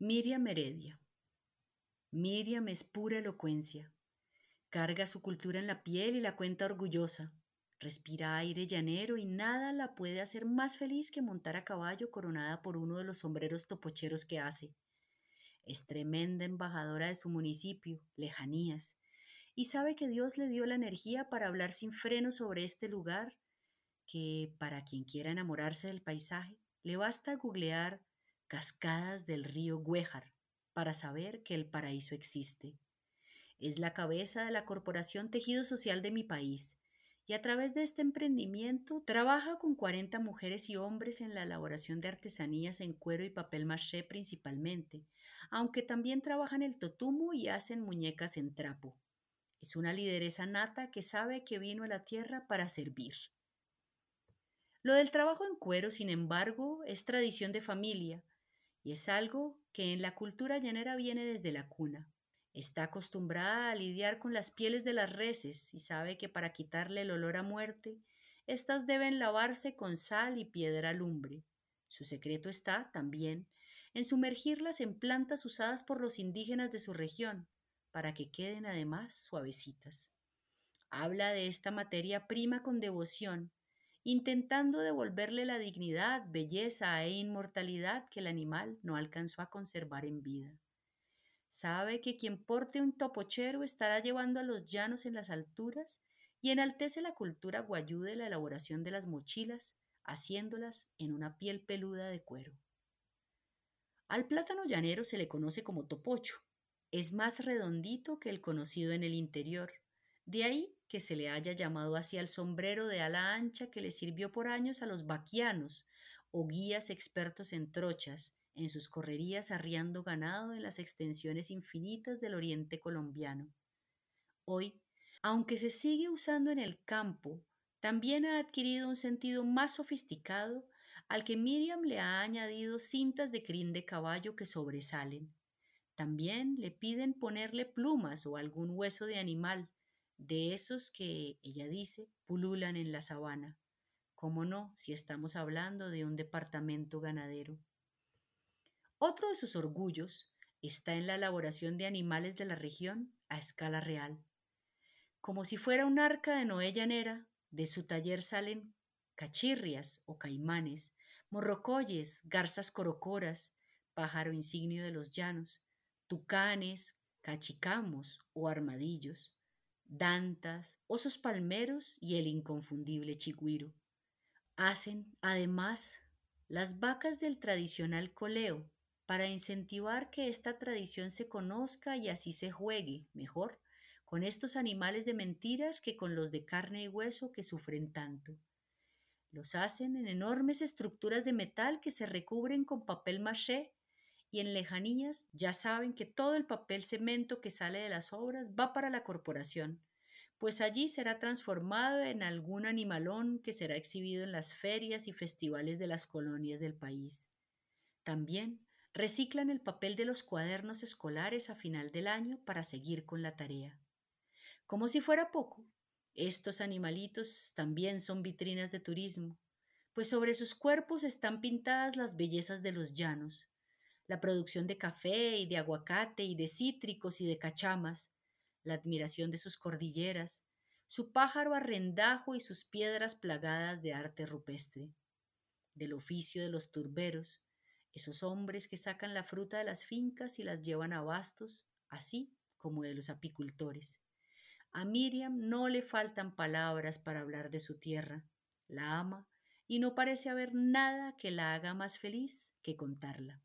Miriam Heredia. Miriam es pura elocuencia. Carga su cultura en la piel y la cuenta orgullosa. Respira aire llanero y nada la puede hacer más feliz que montar a caballo coronada por uno de los sombreros topocheros que hace. Es tremenda embajadora de su municipio, lejanías, y sabe que Dios le dio la energía para hablar sin freno sobre este lugar que, para quien quiera enamorarse del paisaje, le basta googlear cascadas del río Güejar para saber que el paraíso existe. Es la cabeza de la Corporación Tejido Social de mi país y a través de este emprendimiento trabaja con 40 mujeres y hombres en la elaboración de artesanías en cuero y papel maché principalmente, aunque también trabajan el totumo y hacen muñecas en trapo. Es una lideresa nata que sabe que vino a la tierra para servir. Lo del trabajo en cuero, sin embargo, es tradición de familia y es algo que en la cultura llanera viene desde la cuna. Está acostumbrada a lidiar con las pieles de las reses y sabe que para quitarle el olor a muerte, éstas deben lavarse con sal y piedra lumbre. Su secreto está, también, en sumergirlas en plantas usadas por los indígenas de su región, para que queden además suavecitas. Habla de esta materia prima con devoción intentando devolverle la dignidad, belleza e inmortalidad que el animal no alcanzó a conservar en vida. Sabe que quien porte un topochero estará llevando a los llanos en las alturas y enaltece la cultura guayú de la elaboración de las mochilas, haciéndolas en una piel peluda de cuero. Al plátano llanero se le conoce como topocho. Es más redondito que el conocido en el interior. De ahí que se le haya llamado así al sombrero de ala ancha que le sirvió por años a los vaquianos o guías expertos en trochas, en sus correrías arriando ganado en las extensiones infinitas del oriente colombiano. Hoy, aunque se sigue usando en el campo, también ha adquirido un sentido más sofisticado al que Miriam le ha añadido cintas de crin de caballo que sobresalen. También le piden ponerle plumas o algún hueso de animal, de esos que, ella dice, pululan en la sabana. ¿Cómo no, si estamos hablando de un departamento ganadero? Otro de sus orgullos está en la elaboración de animales de la región a escala real. Como si fuera un arca de Noé llanera, de su taller salen cachirrias o caimanes, morrocoyes, garzas corocoras, pájaro insignio de los llanos, tucanes, cachicamos o armadillos dantas, osos palmeros y el inconfundible chigüiro. Hacen, además, las vacas del tradicional coleo para incentivar que esta tradición se conozca y así se juegue mejor con estos animales de mentiras que con los de carne y hueso que sufren tanto. Los hacen en enormes estructuras de metal que se recubren con papel maché y en lejanías ya saben que todo el papel cemento que sale de las obras va para la corporación, pues allí será transformado en algún animalón que será exhibido en las ferias y festivales de las colonias del país. También reciclan el papel de los cuadernos escolares a final del año para seguir con la tarea. Como si fuera poco, estos animalitos también son vitrinas de turismo, pues sobre sus cuerpos están pintadas las bellezas de los llanos, la producción de café y de aguacate y de cítricos y de cachamas, la admiración de sus cordilleras, su pájaro arrendajo y sus piedras plagadas de arte rupestre, del oficio de los turberos, esos hombres que sacan la fruta de las fincas y las llevan a bastos, así como de los apicultores. A Miriam no le faltan palabras para hablar de su tierra, la ama y no parece haber nada que la haga más feliz que contarla.